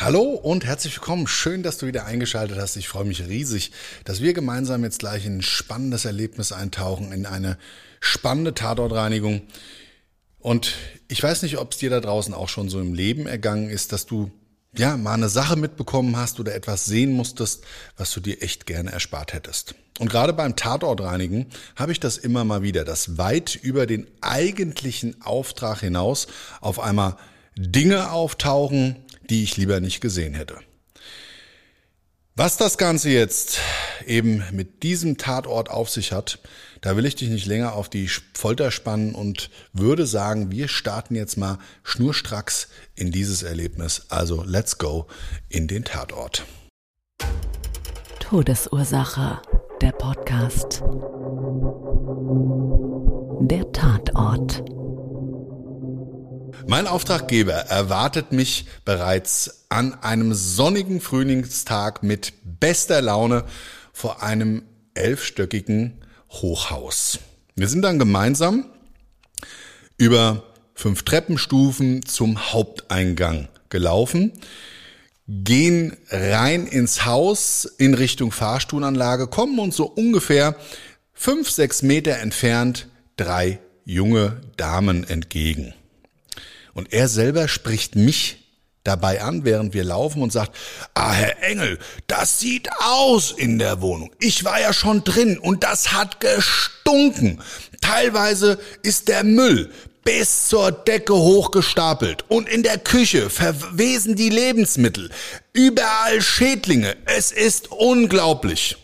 Hallo und herzlich willkommen. Schön, dass du wieder eingeschaltet hast. Ich freue mich riesig, dass wir gemeinsam jetzt gleich in ein spannendes Erlebnis eintauchen, in eine spannende Tatortreinigung. Und ich weiß nicht, ob es dir da draußen auch schon so im Leben ergangen ist, dass du ja mal eine Sache mitbekommen hast oder etwas sehen musstest, was du dir echt gerne erspart hättest. Und gerade beim Tatortreinigen habe ich das immer mal wieder, dass weit über den eigentlichen Auftrag hinaus auf einmal Dinge auftauchen, die ich lieber nicht gesehen hätte. Was das Ganze jetzt eben mit diesem Tatort auf sich hat, da will ich dich nicht länger auf die Folter spannen und würde sagen, wir starten jetzt mal schnurstracks in dieses Erlebnis. Also let's go in den Tatort. Todesursache. Der Podcast. Der Tatort. Mein Auftraggeber erwartet mich bereits an einem sonnigen Frühlingstag mit bester Laune vor einem elfstöckigen Hochhaus. Wir sind dann gemeinsam über fünf Treppenstufen zum Haupteingang gelaufen, gehen rein ins Haus in Richtung Fahrstuhlanlage, kommen uns so ungefähr fünf, sechs Meter entfernt drei junge Damen entgegen. Und er selber spricht mich dabei an, während wir laufen und sagt, ah, Herr Engel, das sieht aus in der Wohnung. Ich war ja schon drin und das hat gestunken. Teilweise ist der Müll bis zur Decke hochgestapelt und in der Küche verwesen die Lebensmittel. Überall Schädlinge. Es ist unglaublich.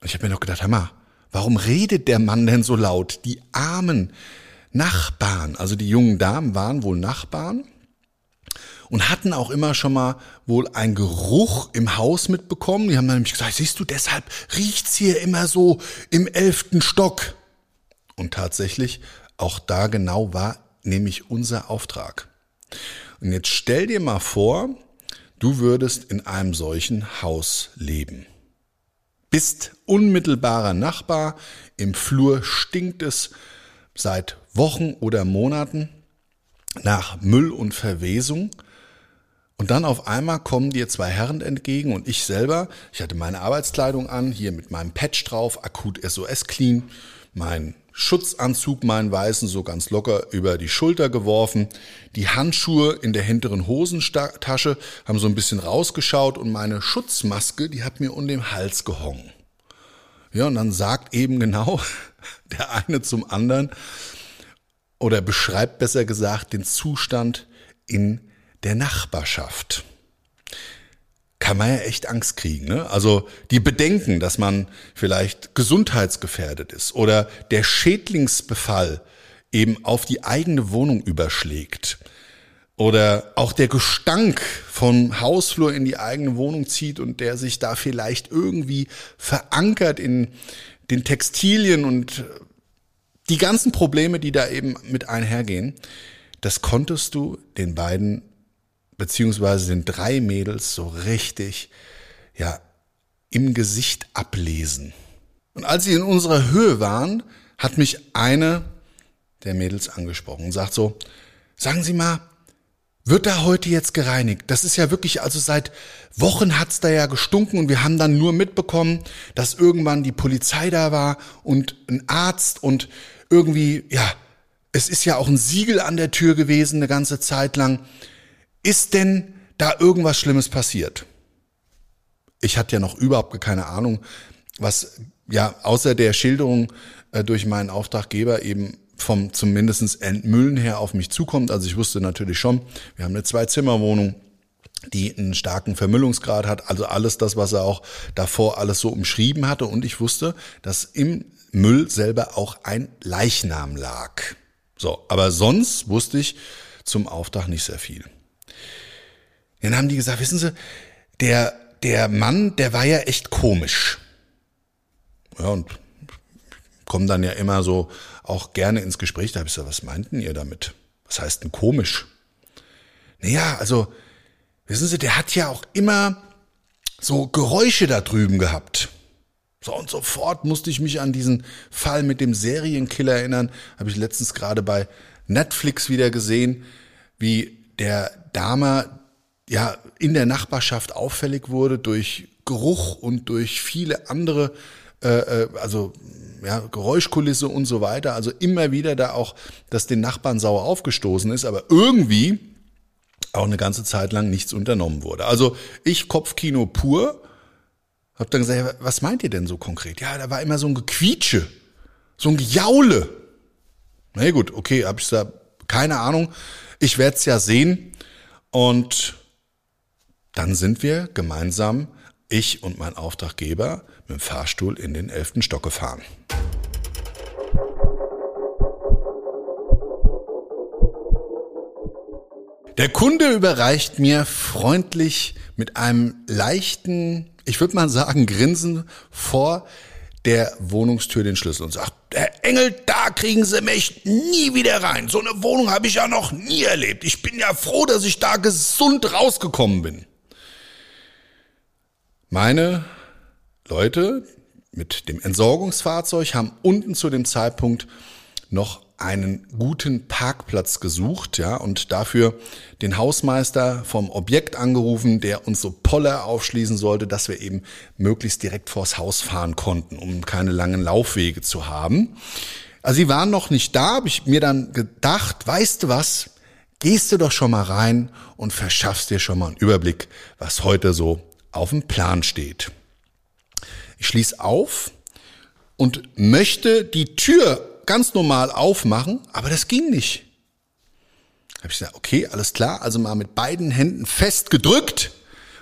Und ich habe mir noch gedacht, mal, warum redet der Mann denn so laut? Die armen Nachbarn, also die jungen Damen waren wohl Nachbarn und hatten auch immer schon mal wohl einen Geruch im Haus mitbekommen. Die haben dann nämlich gesagt, siehst du, deshalb riecht's hier immer so im elften Stock. Und tatsächlich, auch da genau war nämlich unser Auftrag. Und jetzt stell dir mal vor, du würdest in einem solchen Haus leben. Bist unmittelbarer Nachbar, im Flur stinkt es seit Wochen oder Monaten nach Müll und Verwesung. Und dann auf einmal kommen dir zwei Herren entgegen und ich selber, ich hatte meine Arbeitskleidung an, hier mit meinem Patch drauf, akut SOS Clean, mein Schutzanzug, meinen weißen, so ganz locker über die Schulter geworfen, die Handschuhe in der hinteren Hosentasche haben so ein bisschen rausgeschaut und meine Schutzmaske, die hat mir um den Hals gehongen. Ja, und dann sagt eben genau der eine zum anderen oder beschreibt besser gesagt den Zustand in der Nachbarschaft. Kann man ja echt Angst kriegen. Ne? Also die Bedenken, dass man vielleicht gesundheitsgefährdet ist oder der Schädlingsbefall eben auf die eigene Wohnung überschlägt oder auch der Gestank vom Hausflur in die eigene Wohnung zieht und der sich da vielleicht irgendwie verankert in den Textilien und die ganzen Probleme, die da eben mit einhergehen, das konntest du den beiden beziehungsweise den drei Mädels so richtig, ja, im Gesicht ablesen. Und als sie in unserer Höhe waren, hat mich eine der Mädels angesprochen und sagt so, sagen Sie mal, wird da heute jetzt gereinigt. Das ist ja wirklich, also seit Wochen hat's da ja gestunken und wir haben dann nur mitbekommen, dass irgendwann die Polizei da war und ein Arzt und irgendwie, ja, es ist ja auch ein Siegel an der Tür gewesen eine ganze Zeit lang. Ist denn da irgendwas Schlimmes passiert? Ich hatte ja noch überhaupt keine Ahnung, was ja außer der Schilderung äh, durch meinen Auftraggeber eben vom zumindestens Entmüllen her auf mich zukommt. Also ich wusste natürlich schon, wir haben eine Zwei-Zimmer-Wohnung, die einen starken Vermüllungsgrad hat. Also alles das, was er auch davor alles so umschrieben hatte. Und ich wusste, dass im Müll selber auch ein Leichnam lag. So, aber sonst wusste ich zum Auftrag nicht sehr viel. Dann haben die gesagt, wissen Sie, der, der Mann, der war ja echt komisch. Ja, und kommen dann ja immer so auch gerne ins Gespräch. Da habe ich gesagt, was meinten ihr damit? Was heißt denn komisch? Naja, also, wissen Sie, der hat ja auch immer so Geräusche da drüben gehabt. So und sofort musste ich mich an diesen Fall mit dem Serienkiller erinnern. Habe ich letztens gerade bei Netflix wieder gesehen, wie der Dame ja in der Nachbarschaft auffällig wurde durch Geruch und durch viele andere, äh, äh also ja, Geräuschkulisse und so weiter. Also immer wieder da auch, dass den Nachbarn sauer aufgestoßen ist, aber irgendwie auch eine ganze Zeit lang nichts unternommen wurde. Also ich Kopfkino pur, hab dann gesagt, was meint ihr denn so konkret? Ja, da war immer so ein Gequietsche, so ein Gejaule. Na gut, okay, hab ich da keine Ahnung. Ich werde es ja sehen und dann sind wir gemeinsam, ich und mein Auftraggeber, mit dem Fahrstuhl in den elften Stock gefahren. Der Kunde überreicht mir freundlich mit einem leichten, ich würde mal sagen, Grinsen vor der Wohnungstür den Schlüssel und sagt, Herr Engel, da kriegen Sie mich nie wieder rein. So eine Wohnung habe ich ja noch nie erlebt. Ich bin ja froh, dass ich da gesund rausgekommen bin. Meine Leute mit dem Entsorgungsfahrzeug haben unten zu dem Zeitpunkt noch einen guten Parkplatz gesucht, ja, und dafür den Hausmeister vom Objekt angerufen, der uns so Poller aufschließen sollte, dass wir eben möglichst direkt vors Haus fahren konnten, um keine langen Laufwege zu haben. Also sie waren noch nicht da, habe ich mir dann gedacht, weißt du was, gehst du doch schon mal rein und verschaffst dir schon mal einen Überblick, was heute so auf dem Plan steht. Ich schließe auf und möchte die Tür ganz normal aufmachen, aber das ging nicht. Habe ich gesagt, okay, alles klar, also mal mit beiden Händen fest gedrückt.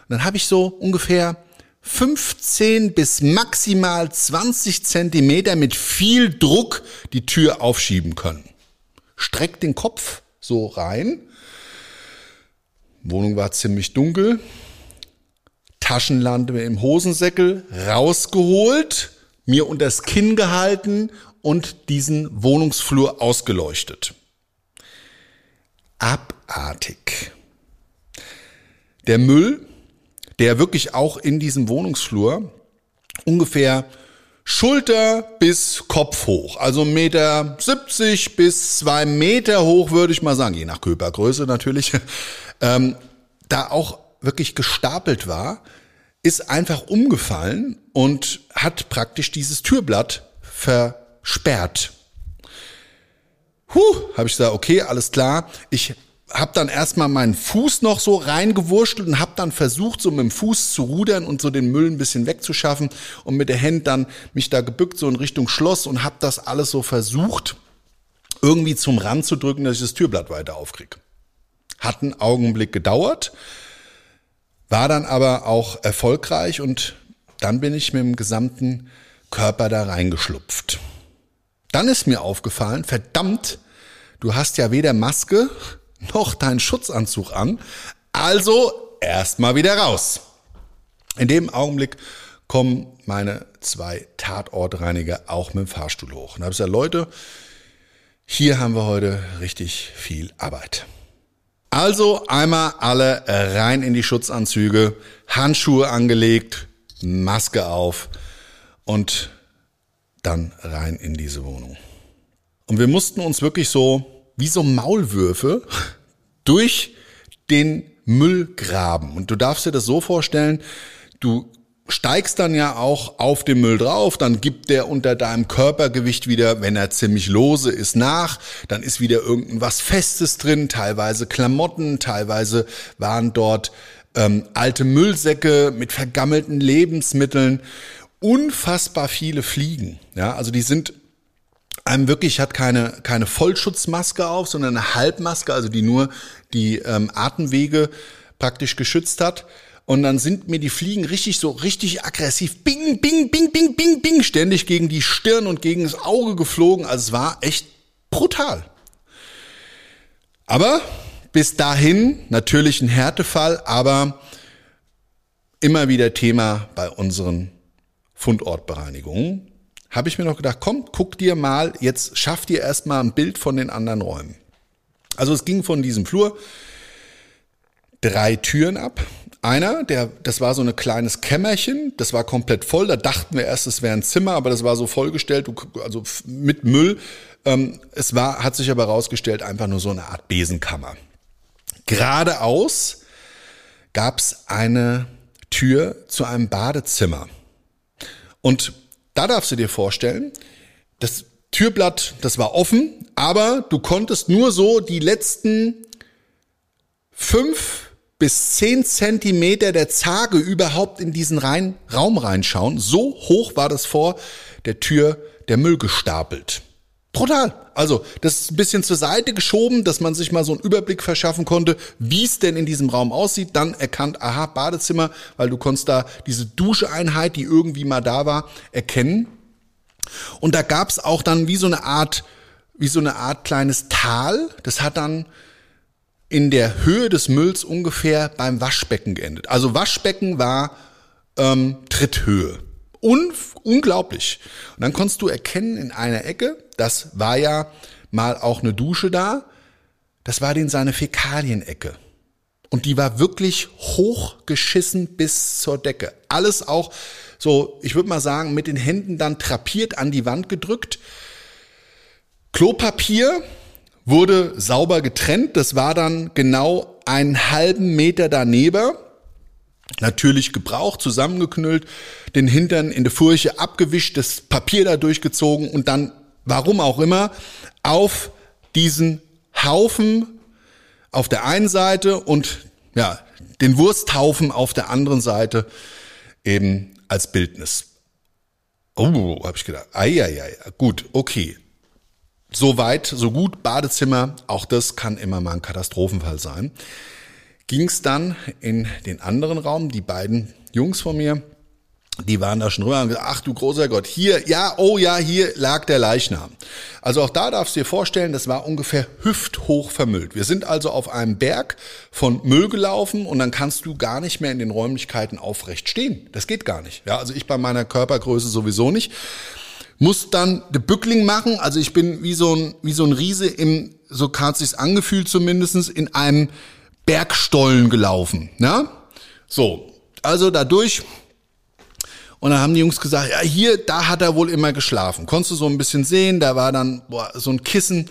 Und dann habe ich so ungefähr 15 bis maximal 20 Zentimeter mit viel Druck die Tür aufschieben können. Streck den Kopf so rein. Wohnung war ziemlich dunkel. Taschenlampe im Hosensäckel rausgeholt, mir unters Kinn gehalten und diesen Wohnungsflur ausgeleuchtet. Abartig. Der Müll, der wirklich auch in diesem Wohnungsflur ungefähr Schulter bis Kopf hoch, also Meter 70 bis zwei Meter hoch, würde ich mal sagen, je nach Körpergröße natürlich, ähm, da auch wirklich gestapelt war, ist einfach umgefallen und hat praktisch dieses Türblatt versperrt. Huh, habe ich gesagt, okay, alles klar. Ich habe dann erstmal meinen Fuß noch so reingewurschtelt und habe dann versucht, so mit dem Fuß zu rudern und so den Müll ein bisschen wegzuschaffen und mit der Hand dann mich da gebückt so in Richtung Schloss und habe das alles so versucht, irgendwie zum Rand zu drücken, dass ich das Türblatt weiter aufkriege. Hat einen Augenblick gedauert, war dann aber auch erfolgreich und dann bin ich mit dem gesamten Körper da reingeschlupft. Dann ist mir aufgefallen, verdammt, du hast ja weder Maske noch deinen Schutzanzug an, also erstmal wieder raus. In dem Augenblick kommen meine zwei Tatortreiniger auch mit dem Fahrstuhl hoch. Und da habe ich gesagt, Leute, hier haben wir heute richtig viel Arbeit. Also einmal alle rein in die Schutzanzüge, Handschuhe angelegt, Maske auf und dann rein in diese Wohnung. Und wir mussten uns wirklich so wie so Maulwürfe durch den Müllgraben. Und du darfst dir das so vorstellen, du steigst dann ja auch auf den Müll drauf, dann gibt der unter deinem Körpergewicht wieder, wenn er ziemlich lose ist, nach, dann ist wieder irgendwas Festes drin, teilweise Klamotten, teilweise waren dort ähm, alte Müllsäcke mit vergammelten Lebensmitteln, unfassbar viele Fliegen. Ja, also die sind einem wirklich hat keine keine Vollschutzmaske auf, sondern eine Halbmaske, also die nur die ähm, Atemwege praktisch geschützt hat. Und dann sind mir die Fliegen richtig so richtig aggressiv, bing, bing, bing, bing, bing, bing, ständig gegen die Stirn und gegen das Auge geflogen. Also es war echt brutal. Aber bis dahin natürlich ein Härtefall, aber immer wieder Thema bei unseren Fundortbereinigungen. Habe ich mir noch gedacht, komm, guck dir mal, jetzt schaff dir erstmal ein Bild von den anderen Räumen. Also es ging von diesem Flur drei Türen ab. Einer, der, das war so ein kleines Kämmerchen, das war komplett voll. Da dachten wir erst, es wäre ein Zimmer, aber das war so vollgestellt, also mit Müll. Ähm, es war, hat sich aber herausgestellt, einfach nur so eine Art Besenkammer. Geradeaus gab es eine Tür zu einem Badezimmer. Und da darfst du dir vorstellen, das Türblatt, das war offen, aber du konntest nur so die letzten fünf bis zehn Zentimeter der Zage überhaupt in diesen rein, Raum reinschauen. So hoch war das vor der Tür der Müll gestapelt. Brutal. Also, das ist ein bisschen zur Seite geschoben, dass man sich mal so einen Überblick verschaffen konnte, wie es denn in diesem Raum aussieht. Dann erkannt, aha, Badezimmer, weil du konntest da diese Duscheinheit, die irgendwie mal da war, erkennen. Und da gab's auch dann wie so eine Art, wie so eine Art kleines Tal. Das hat dann in der Höhe des Mülls ungefähr beim Waschbecken geendet. Also Waschbecken war ähm, Tritthöhe. Un unglaublich. Und dann konntest du erkennen in einer Ecke, das war ja mal auch eine Dusche da, das war den seine Fäkalienecke. Und die war wirklich hochgeschissen bis zur Decke. Alles auch so, ich würde mal sagen, mit den Händen dann trapiert an die Wand gedrückt. Klopapier wurde sauber getrennt. Das war dann genau einen halben Meter daneben natürlich gebraucht, zusammengeknüllt, den Hintern in der Furche abgewischt, das Papier da durchgezogen und dann, warum auch immer, auf diesen Haufen auf der einen Seite und ja, den Wursthaufen auf der anderen Seite eben als Bildnis. Oh, habe ich gedacht. Eieiei, gut, okay. So weit, so gut. Badezimmer, auch das kann immer mal ein Katastrophenfall sein ging es dann in den anderen Raum. Die beiden Jungs von mir, die waren da schon rüber und gesagt, ach du großer Gott, hier, ja, oh ja, hier lag der Leichnam. Also auch da darfst du dir vorstellen, das war ungefähr hüfthoch vermüllt. Wir sind also auf einem Berg von Müll gelaufen und dann kannst du gar nicht mehr in den Räumlichkeiten aufrecht stehen. Das geht gar nicht. Ja, also ich bei meiner Körpergröße sowieso nicht. Muss dann de Bückling machen, also ich bin wie so ein, wie so ein Riese im, so hat sich's angefühlt zumindestens in einem Bergstollen gelaufen. Ne? So, also dadurch. Und dann haben die Jungs gesagt, ja, hier, da hat er wohl immer geschlafen. Konntest du so ein bisschen sehen, da war dann boah, so ein Kissen.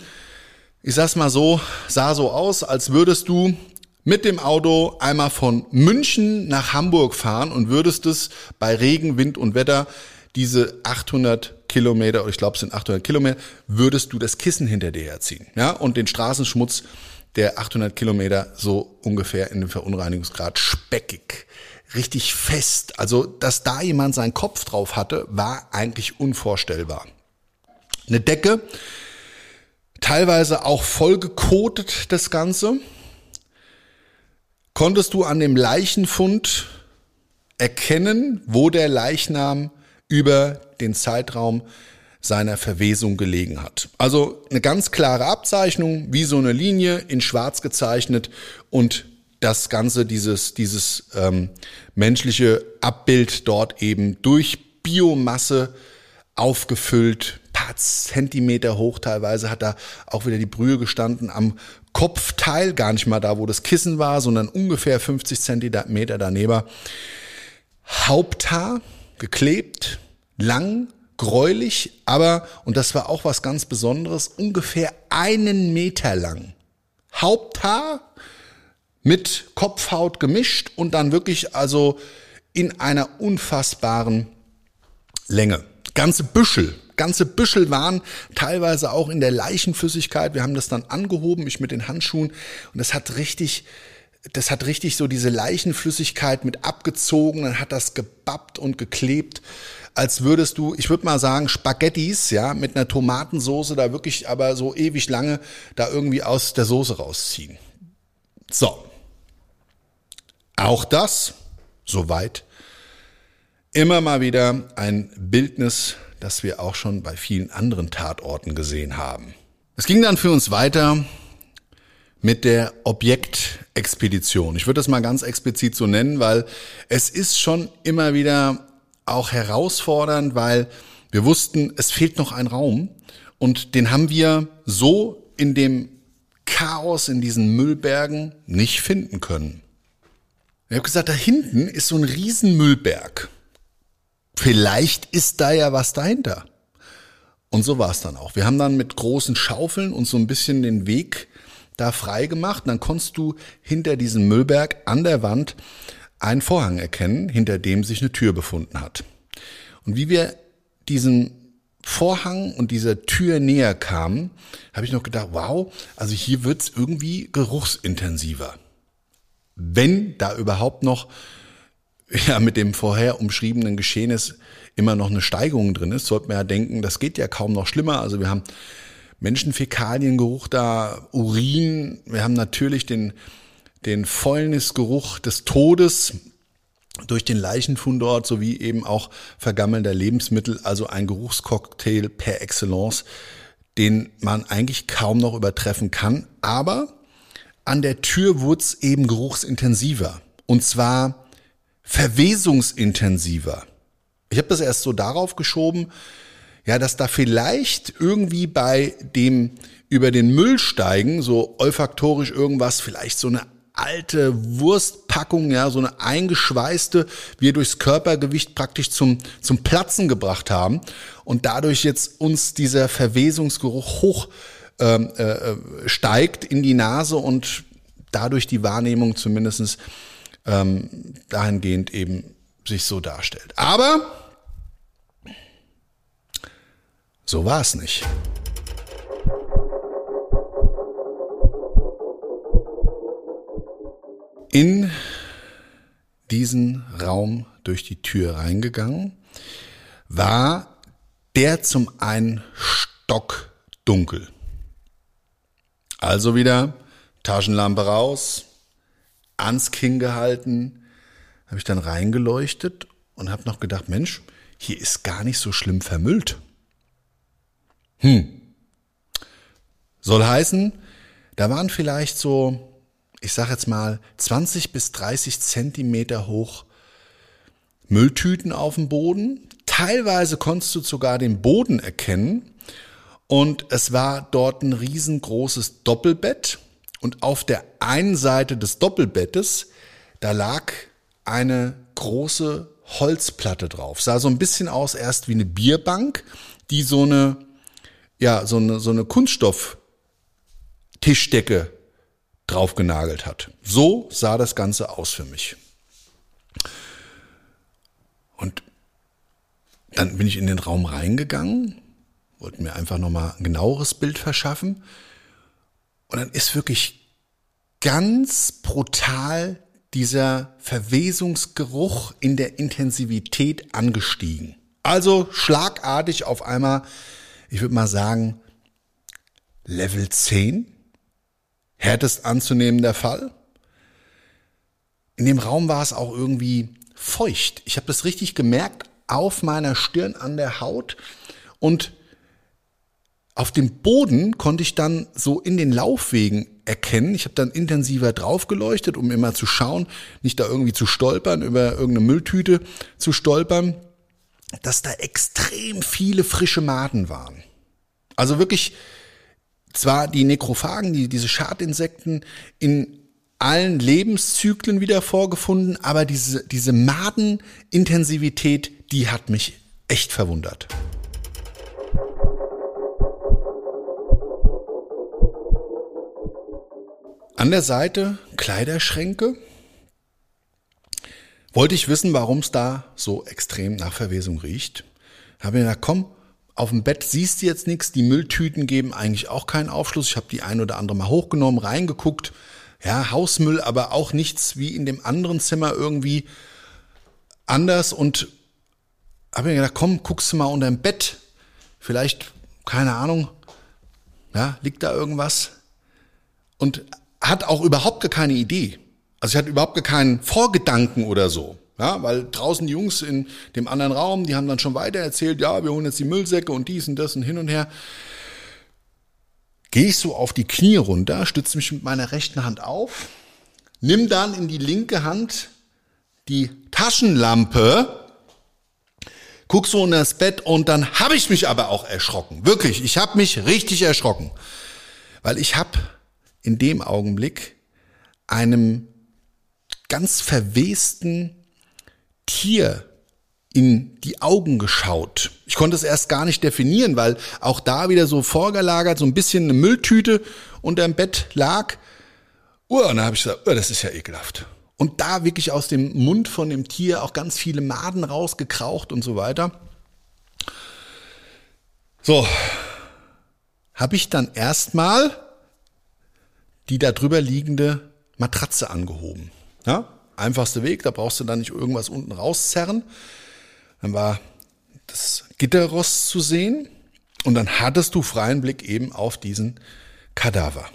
Ich sag's mal so, sah so aus, als würdest du mit dem Auto einmal von München nach Hamburg fahren und würdest es bei Regen, Wind und Wetter diese 800 Kilometer, ich glaube es sind 800 Kilometer, würdest du das Kissen hinter dir herziehen, ja, und den Straßenschmutz der 800 Kilometer so ungefähr in dem Verunreinigungsgrad speckig, richtig fest. Also, dass da jemand seinen Kopf drauf hatte, war eigentlich unvorstellbar. Eine Decke, teilweise auch voll gekotet das Ganze. Konntest du an dem Leichenfund erkennen, wo der Leichnam über den Zeitraum seiner Verwesung gelegen hat. Also eine ganz klare Abzeichnung, wie so eine Linie in Schwarz gezeichnet und das Ganze, dieses, dieses ähm, menschliche Abbild dort eben durch Biomasse aufgefüllt, paar Zentimeter hoch teilweise hat da auch wieder die Brühe gestanden am Kopfteil, gar nicht mal da, wo das Kissen war, sondern ungefähr 50 Zentimeter daneben. Haupthaar geklebt, lang, gräulich, aber, und das war auch was ganz Besonderes, ungefähr einen Meter lang. Haupthaar, mit Kopfhaut gemischt und dann wirklich also in einer unfassbaren Länge. Ganze Büschel, ganze Büschel waren teilweise auch in der Leichenflüssigkeit. Wir haben das dann angehoben, ich mit den Handschuhen und das hat richtig, das hat richtig so diese Leichenflüssigkeit mit abgezogen, dann hat das gebappt und geklebt, als würdest du, ich würde mal sagen, Spaghettis, ja, mit einer Tomatensoße da wirklich aber so ewig lange da irgendwie aus der Soße rausziehen. So. Auch das, soweit, immer mal wieder ein Bildnis, das wir auch schon bei vielen anderen Tatorten gesehen haben. Es ging dann für uns weiter mit der Objektexpedition. Ich würde das mal ganz explizit so nennen, weil es ist schon immer wieder auch herausfordernd, weil wir wussten, es fehlt noch ein Raum und den haben wir so in dem Chaos, in diesen Müllbergen nicht finden können. Ich habe gesagt, da hinten ist so ein riesen Müllberg. Vielleicht ist da ja was dahinter. Und so war es dann auch. Wir haben dann mit großen Schaufeln uns so ein bisschen den Weg da frei gemacht. Und dann konntest du hinter diesem Müllberg an der Wand einen Vorhang erkennen, hinter dem sich eine Tür befunden hat. Und wie wir diesen Vorhang und dieser Tür näher kamen, habe ich noch gedacht, wow, also hier wird's irgendwie geruchsintensiver. Wenn da überhaupt noch ja mit dem vorher umschriebenen Geschehnis immer noch eine Steigerung drin ist, sollte man ja denken, das geht ja kaum noch schlimmer. Also wir haben Menschenfäkaliengeruch da, Urin, wir haben natürlich den, den Fäulnisgeruch des Todes durch den Leichenfundort sowie eben auch vergammelnder Lebensmittel, also ein Geruchscocktail per excellence, den man eigentlich kaum noch übertreffen kann. Aber an der Tür wurde es eben geruchsintensiver. Und zwar verwesungsintensiver. Ich habe das erst so darauf geschoben, ja, dass da vielleicht irgendwie bei dem über den Müll steigen, so olfaktorisch irgendwas, vielleicht so eine alte Wurstpackung, ja, so eine eingeschweißte, wir durchs Körpergewicht praktisch zum, zum Platzen gebracht haben und dadurch jetzt uns dieser Verwesungsgeruch hoch ähm, äh, äh steigt in die Nase und dadurch die Wahrnehmung zumindestens ähm, dahingehend eben sich so darstellt. Aber so war es nicht. In diesen Raum durch die Tür reingegangen, war der zum einen stockdunkel. Also wieder Taschenlampe raus, ans Kinn gehalten, habe ich dann reingeleuchtet und habe noch gedacht, Mensch, hier ist gar nicht so schlimm vermüllt. Hm. Soll heißen, da waren vielleicht so, ich sag jetzt mal, 20 bis 30 Zentimeter hoch Mülltüten auf dem Boden. Teilweise konntest du sogar den Boden erkennen. Und es war dort ein riesengroßes Doppelbett und auf der einen Seite des Doppelbettes, da lag eine große Holzplatte drauf. Sah so ein bisschen aus erst wie eine Bierbank, die so eine, ja, so eine, so eine Kunststoff-Tischdecke drauf genagelt hat. So sah das Ganze aus für mich. Und dann bin ich in den Raum reingegangen, wollte mir einfach nochmal ein genaueres Bild verschaffen und dann ist wirklich ganz brutal dieser Verwesungsgeruch in der Intensivität angestiegen. Also schlagartig auf einmal, ich würde mal sagen, Level 10, härtest anzunehmender Fall. In dem Raum war es auch irgendwie feucht. Ich habe das richtig gemerkt auf meiner Stirn an der Haut und auf dem Boden konnte ich dann so in den Laufwegen erkennen. Ich habe dann intensiver drauf geleuchtet, um immer zu schauen, nicht da irgendwie zu stolpern, über irgendeine Mülltüte zu stolpern, dass da extrem viele frische Maden waren. Also wirklich zwar die Nekrophagen, die, diese Schadinsekten in allen Lebenszyklen wieder vorgefunden, aber diese, diese Madenintensivität, die hat mich echt verwundert. An der Seite Kleiderschränke. Wollte ich wissen, warum es da so extrem nach Verwesung riecht. Habe mir gedacht, komm, auf dem Bett siehst du jetzt nichts. Die Mülltüten geben eigentlich auch keinen Aufschluss. Ich habe die ein oder andere mal hochgenommen, reingeguckt. Ja, Hausmüll, aber auch nichts wie in dem anderen Zimmer irgendwie anders. Und habe mir gedacht, komm, guckst du mal unter dem Bett. Vielleicht, keine Ahnung, ja, liegt da irgendwas? Und hat auch überhaupt gar keine Idee. Also ich hatte überhaupt keinen Vorgedanken oder so. Ja, weil draußen die Jungs in dem anderen Raum, die haben dann schon weiter erzählt, ja, wir holen jetzt die Müllsäcke und dies und das und hin und her. Gehe ich so auf die Knie runter, stütze mich mit meiner rechten Hand auf, nimm dann in die linke Hand die Taschenlampe, guck so in das Bett und dann habe ich mich aber auch erschrocken. Wirklich, ich habe mich richtig erschrocken. Weil ich habe in dem Augenblick einem ganz verwesten Tier in die Augen geschaut. Ich konnte es erst gar nicht definieren, weil auch da wieder so vorgelagert, so ein bisschen eine Mülltüte unterm Bett lag. Oh, und dann habe ich gesagt, oh, das ist ja ekelhaft. Und da wirklich aus dem Mund von dem Tier auch ganz viele Maden rausgekraucht und so weiter. So, habe ich dann erstmal die da drüber liegende Matratze angehoben. Ja? Einfachste Weg, da brauchst du dann nicht irgendwas unten rauszerren. Dann war das Gitterrost zu sehen und dann hattest du freien Blick eben auf diesen Kadaver.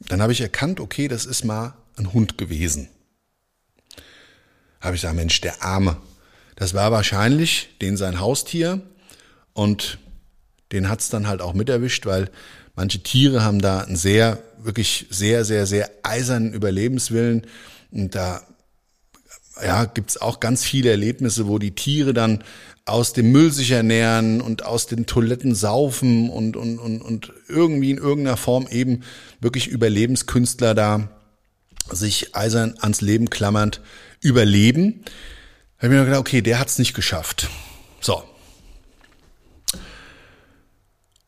Dann habe ich erkannt, okay, das ist mal ein Hund gewesen. Habe ich gesagt, Mensch, der Arme. Das war wahrscheinlich den sein Haustier und den hat's dann halt auch miterwischt, weil manche Tiere haben da einen sehr, wirklich sehr, sehr, sehr eisernen Überlebenswillen. Und da ja, gibt's auch ganz viele Erlebnisse, wo die Tiere dann aus dem Müll sich ernähren und aus den Toiletten saufen und, und, und, und irgendwie in irgendeiner Form eben wirklich Überlebenskünstler da sich eisern ans Leben klammernd überleben. Da habe ich mir gedacht, okay, der hat's nicht geschafft. So.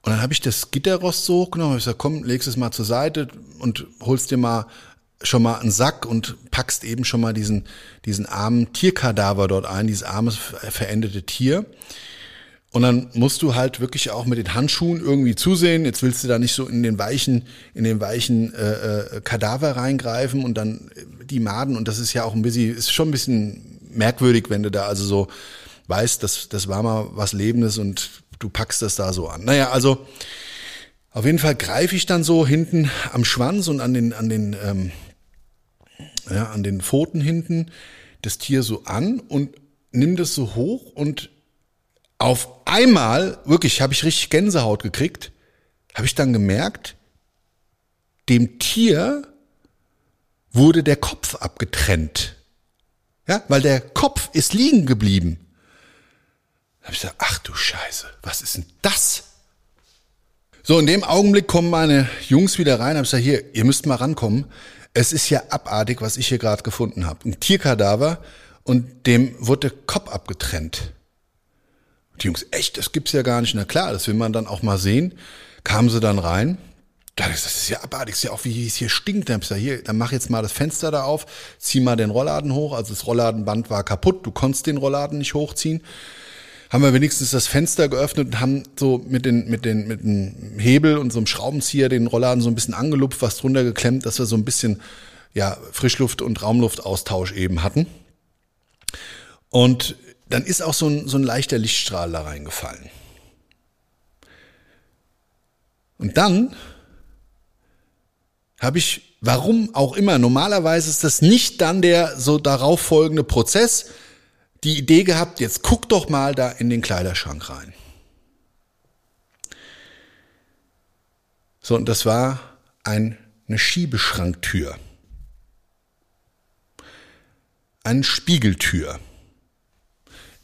Und dann habe ich das Gitterrost so hochgenommen, habe gesagt, komm, legst es mal zur Seite und holst dir mal schon mal einen Sack und packst eben schon mal diesen, diesen armen Tierkadaver dort ein, dieses arme verendete Tier. Und dann musst du halt wirklich auch mit den Handschuhen irgendwie zusehen. Jetzt willst du da nicht so in den weichen, in den weichen äh, äh, Kadaver reingreifen und dann die Maden. Und das ist ja auch ein bisschen, ist schon ein bisschen merkwürdig, wenn du da also so weißt, dass das war mal was Lebendes und du packst das da so an. Naja, also auf jeden Fall greife ich dann so hinten am Schwanz und an den, an den ähm, ja, an den Pfoten hinten das Tier so an und nimm das so hoch und auf einmal, wirklich, habe ich richtig Gänsehaut gekriegt, habe ich dann gemerkt, dem Tier wurde der Kopf abgetrennt. Ja, weil der Kopf ist liegen geblieben. Da habe ich gesagt, ach du Scheiße, was ist denn das? So, in dem Augenblick kommen meine Jungs wieder rein, habe ich gesagt, hier, ihr müsst mal rankommen. Es ist ja abartig, was ich hier gerade gefunden habe. Ein Tierkadaver und dem wurde der Kopf abgetrennt. Die Jungs, echt, das gibt's ja gar nicht. Na klar, das will man dann auch mal sehen. Kamen sie dann rein. Das ist ja abartig, ist ja auch wie es hier stinkt. Dann, ich hier, dann mach jetzt mal das Fenster da auf, zieh mal den Rollladen hoch. Also das Rollladenband war kaputt, du konntest den Rollladen nicht hochziehen haben wir wenigstens das Fenster geöffnet und haben so mit den, mit den, mit dem Hebel und so einem Schraubenzieher den Rollladen so ein bisschen angelupft, was drunter geklemmt, dass wir so ein bisschen, ja, Frischluft- und Raumluftaustausch eben hatten. Und dann ist auch so ein, so ein leichter Lichtstrahl da reingefallen. Und dann habe ich, warum auch immer, normalerweise ist das nicht dann der so darauf folgende Prozess, die Idee gehabt, jetzt guck doch mal da in den Kleiderschrank rein. So, und das war ein, eine Schiebeschranktür. Eine Spiegeltür.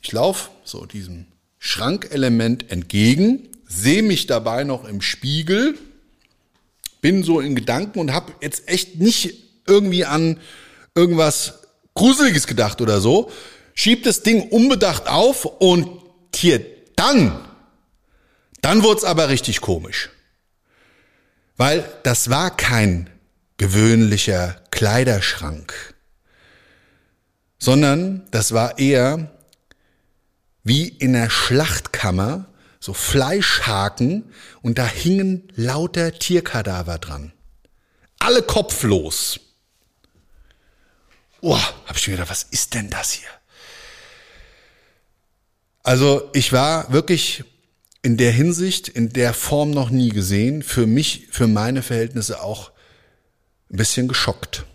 Ich laufe so diesem Schrankelement entgegen, sehe mich dabei noch im Spiegel, bin so in Gedanken und habe jetzt echt nicht irgendwie an irgendwas Gruseliges gedacht oder so, schiebt das Ding unbedacht auf und hier dann, dann wurde es aber richtig komisch. Weil das war kein gewöhnlicher Kleiderschrank, sondern das war eher wie in einer Schlachtkammer, so Fleischhaken und da hingen lauter Tierkadaver dran. Alle kopflos. Oh, hab ich mir gedacht, was ist denn das hier? Also ich war wirklich in der Hinsicht, in der Form noch nie gesehen, für mich, für meine Verhältnisse auch ein bisschen geschockt.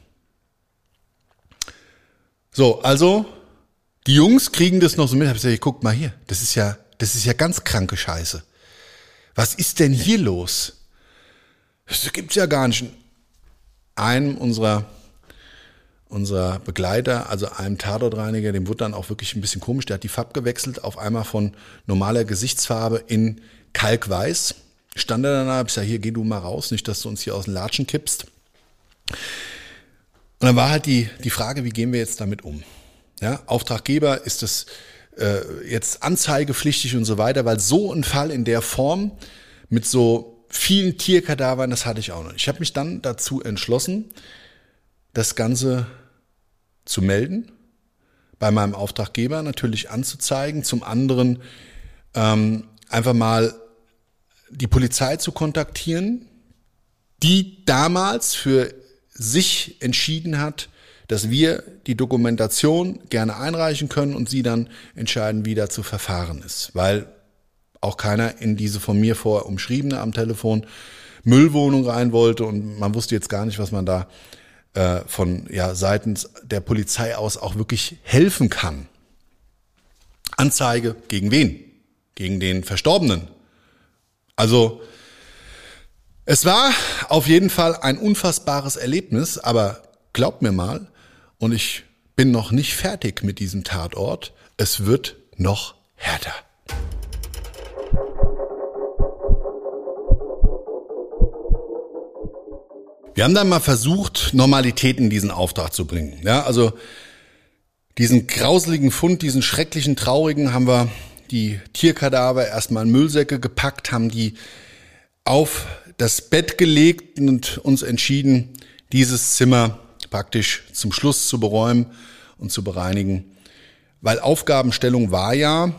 So, also die Jungs kriegen das noch so mit. Hab ich gesagt, guck mal hier, das ist ja, das ist ja ganz kranke Scheiße. Was ist denn hier los? Das gibt's ja gar nicht. Einem unserer unser Begleiter, also einem Tatortreiniger, dem wurde dann auch wirklich ein bisschen komisch. Der hat die Farbe gewechselt, auf einmal von normaler Gesichtsfarbe in Kalkweiß. Stand er danach, hab ich gesagt, hier geh du mal raus, nicht, dass du uns hier aus den Latschen kippst. Und dann war halt die, die Frage, wie gehen wir jetzt damit um? Ja, Auftraggeber ist das äh, jetzt anzeigepflichtig und so weiter, weil so ein Fall in der Form mit so vielen Tierkadavern, das hatte ich auch noch. Ich habe mich dann dazu entschlossen, das Ganze zu melden, bei meinem Auftraggeber natürlich anzuzeigen, zum anderen ähm, einfach mal die Polizei zu kontaktieren, die damals für sich entschieden hat, dass wir die Dokumentation gerne einreichen können und sie dann entscheiden, wie da zu verfahren ist. Weil auch keiner in diese von mir vorher umschriebene am Telefon Müllwohnung rein wollte und man wusste jetzt gar nicht, was man da äh, von ja seitens der Polizei aus auch wirklich helfen kann. Anzeige gegen wen? Gegen den Verstorbenen. Also es war auf jeden Fall ein unfassbares Erlebnis, aber glaubt mir mal, und ich bin noch nicht fertig mit diesem Tatort, es wird noch härter. Wir haben dann mal versucht, Normalität in diesen Auftrag zu bringen. Ja, also diesen grauseligen Fund, diesen schrecklichen, traurigen, haben wir die Tierkadaver erstmal in Müllsäcke gepackt, haben die auf das Bett gelegt und uns entschieden, dieses Zimmer praktisch zum Schluss zu beräumen und zu bereinigen. Weil Aufgabenstellung war ja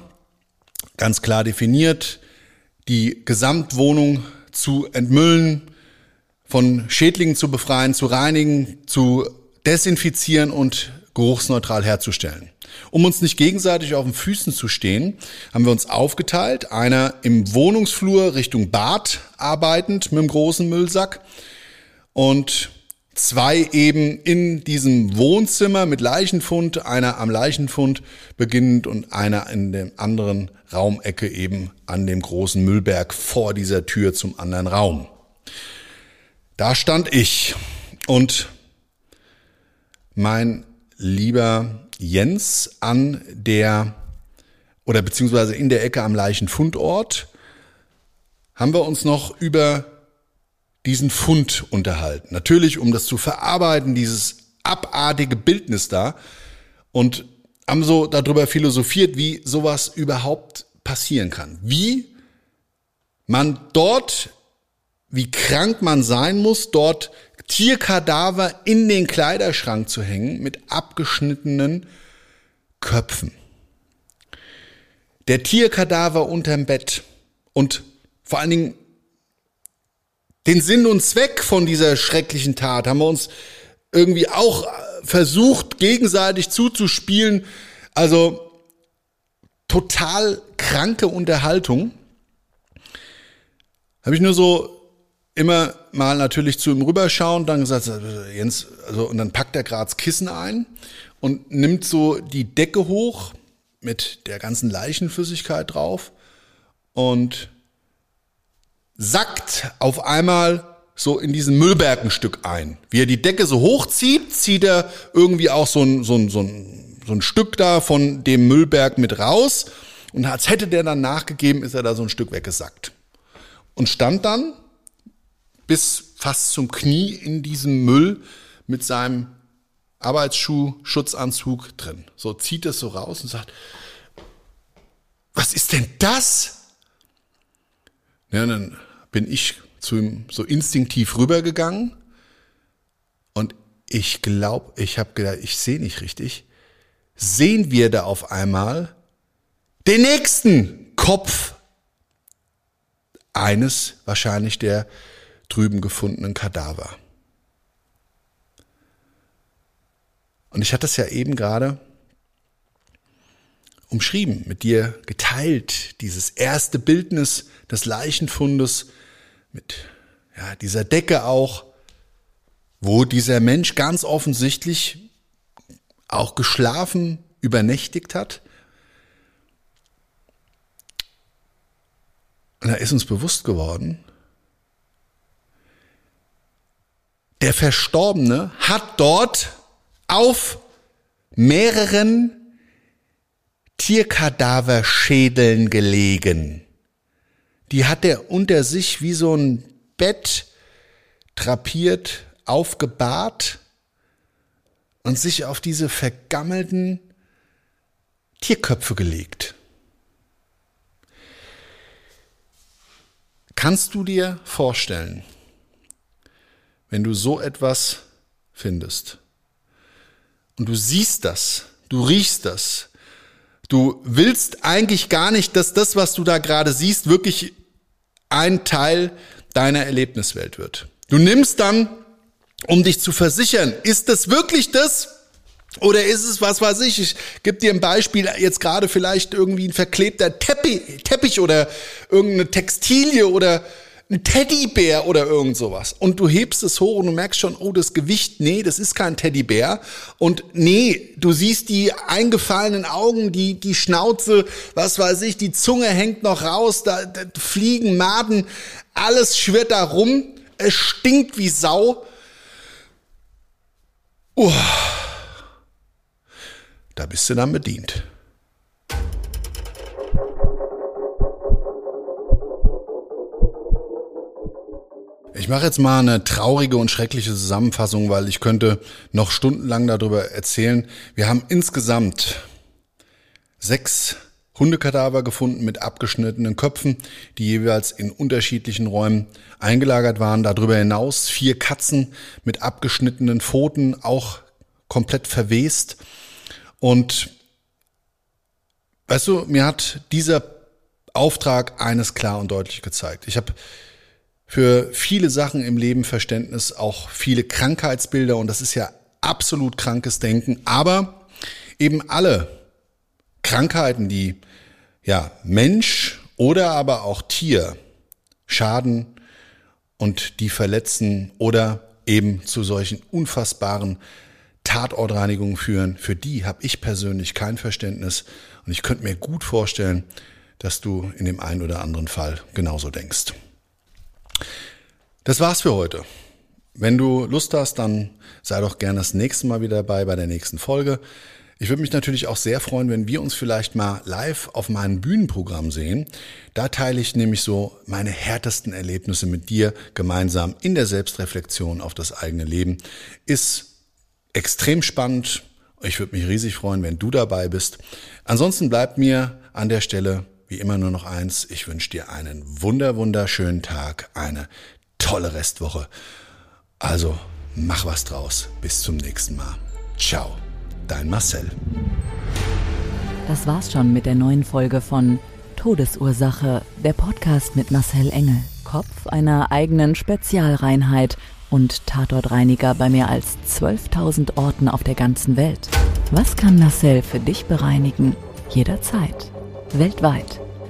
ganz klar definiert, die Gesamtwohnung zu entmüllen, von Schädlingen zu befreien, zu reinigen, zu desinfizieren und geruchsneutral herzustellen. Um uns nicht gegenseitig auf den Füßen zu stehen, haben wir uns aufgeteilt. Einer im Wohnungsflur Richtung Bad arbeitend mit dem großen Müllsack und zwei eben in diesem Wohnzimmer mit Leichenfund, einer am Leichenfund beginnend und einer in der anderen Raumecke eben an dem großen Müllberg vor dieser Tür zum anderen Raum. Da stand ich und mein lieber Jens an der oder beziehungsweise in der Ecke am Leichenfundort haben wir uns noch über diesen Fund unterhalten. Natürlich, um das zu verarbeiten, dieses abartige Bildnis da und haben so darüber philosophiert, wie sowas überhaupt passieren kann. Wie man dort wie krank man sein muss, dort Tierkadaver in den Kleiderschrank zu hängen mit abgeschnittenen Köpfen. Der Tierkadaver unterm Bett und vor allen Dingen den Sinn und Zweck von dieser schrecklichen Tat haben wir uns irgendwie auch versucht, gegenseitig zuzuspielen. Also total kranke Unterhaltung. Habe ich nur so immer mal natürlich zu ihm rüberschauen, dann gesagt, Jens, also, und dann packt er gerade das Kissen ein und nimmt so die Decke hoch mit der ganzen Leichenflüssigkeit drauf und sackt auf einmal so in diesen Müllberg ein Stück ein. Wie er die Decke so hochzieht, zieht er irgendwie auch so ein, so ein, so ein, so ein Stück da von dem Müllberg mit raus. Und als hätte der dann nachgegeben, ist er da so ein Stück weggesackt. Und stand dann bis fast zum Knie in diesem Müll mit seinem Arbeitsschuh, Schutzanzug drin. So zieht es so raus und sagt, was ist denn das? Ja, dann bin ich zu ihm so instinktiv rübergegangen, ich glaube, ich habe gedacht, ich sehe nicht richtig, sehen wir da auf einmal den nächsten Kopf eines wahrscheinlich der drüben gefundenen Kadaver. Und ich hatte es ja eben gerade umschrieben, mit dir geteilt, dieses erste Bildnis des Leichenfundes mit ja, dieser Decke auch, wo dieser Mensch ganz offensichtlich auch geschlafen, übernächtigt hat. Und da ist uns bewusst geworden, der Verstorbene hat dort auf mehreren Tierkadaverschädeln gelegen. Die hat er unter sich wie so ein Bett drapiert, aufgebahrt und sich auf diese vergammelten Tierköpfe gelegt. Kannst du dir vorstellen, wenn du so etwas findest und du siehst das, du riechst das, du willst eigentlich gar nicht, dass das, was du da gerade siehst, wirklich ein Teil deiner Erlebniswelt wird. Du nimmst dann, um dich zu versichern, ist das wirklich das? Oder ist es, was weiß ich, ich gebe dir ein Beispiel, jetzt gerade vielleicht irgendwie ein verklebter Teppich, Teppich oder irgendeine Textilie oder ein Teddybär oder irgend sowas. Und du hebst es hoch und du merkst schon, oh, das Gewicht, nee, das ist kein Teddybär. Und nee, du siehst die eingefallenen Augen, die, die Schnauze, was weiß ich, die Zunge hängt noch raus, da, da fliegen Maden, alles schwirrt da rum, es stinkt wie Sau. Uh, da bist du dann bedient. Ich mache jetzt mal eine traurige und schreckliche Zusammenfassung, weil ich könnte noch stundenlang darüber erzählen. Wir haben insgesamt sechs Hundekadaver gefunden mit abgeschnittenen Köpfen, die jeweils in unterschiedlichen Räumen eingelagert waren. Darüber hinaus vier Katzen mit abgeschnittenen Pfoten, auch komplett verwest. Und weißt du, mir hat dieser Auftrag eines klar und deutlich gezeigt. Ich habe für viele Sachen im Leben Verständnis, auch viele Krankheitsbilder. Und das ist ja absolut krankes Denken, aber eben alle Krankheiten, die ja Mensch oder aber auch Tier schaden und die verletzen oder eben zu solchen unfassbaren Tatortreinigungen führen, für die habe ich persönlich kein Verständnis. Und ich könnte mir gut vorstellen, dass du in dem einen oder anderen Fall genauso denkst. Das war's für heute. Wenn du Lust hast, dann sei doch gerne das nächste Mal wieder dabei bei der nächsten Folge. Ich würde mich natürlich auch sehr freuen, wenn wir uns vielleicht mal live auf meinem Bühnenprogramm sehen. Da teile ich nämlich so meine härtesten Erlebnisse mit dir gemeinsam in der Selbstreflexion auf das eigene Leben. Ist extrem spannend. Ich würde mich riesig freuen, wenn du dabei bist. Ansonsten bleibt mir an der Stelle wie immer nur noch eins. Ich wünsche dir einen wunder, wunderschönen Tag, eine tolle Restwoche. Also mach was draus. Bis zum nächsten Mal. Ciao, dein Marcel. Das war's schon mit der neuen Folge von Todesursache, der Podcast mit Marcel Engel, Kopf einer eigenen Spezialreinheit und Tatortreiniger bei mehr als 12.000 Orten auf der ganzen Welt. Was kann Marcel für dich bereinigen? Jederzeit weltweit.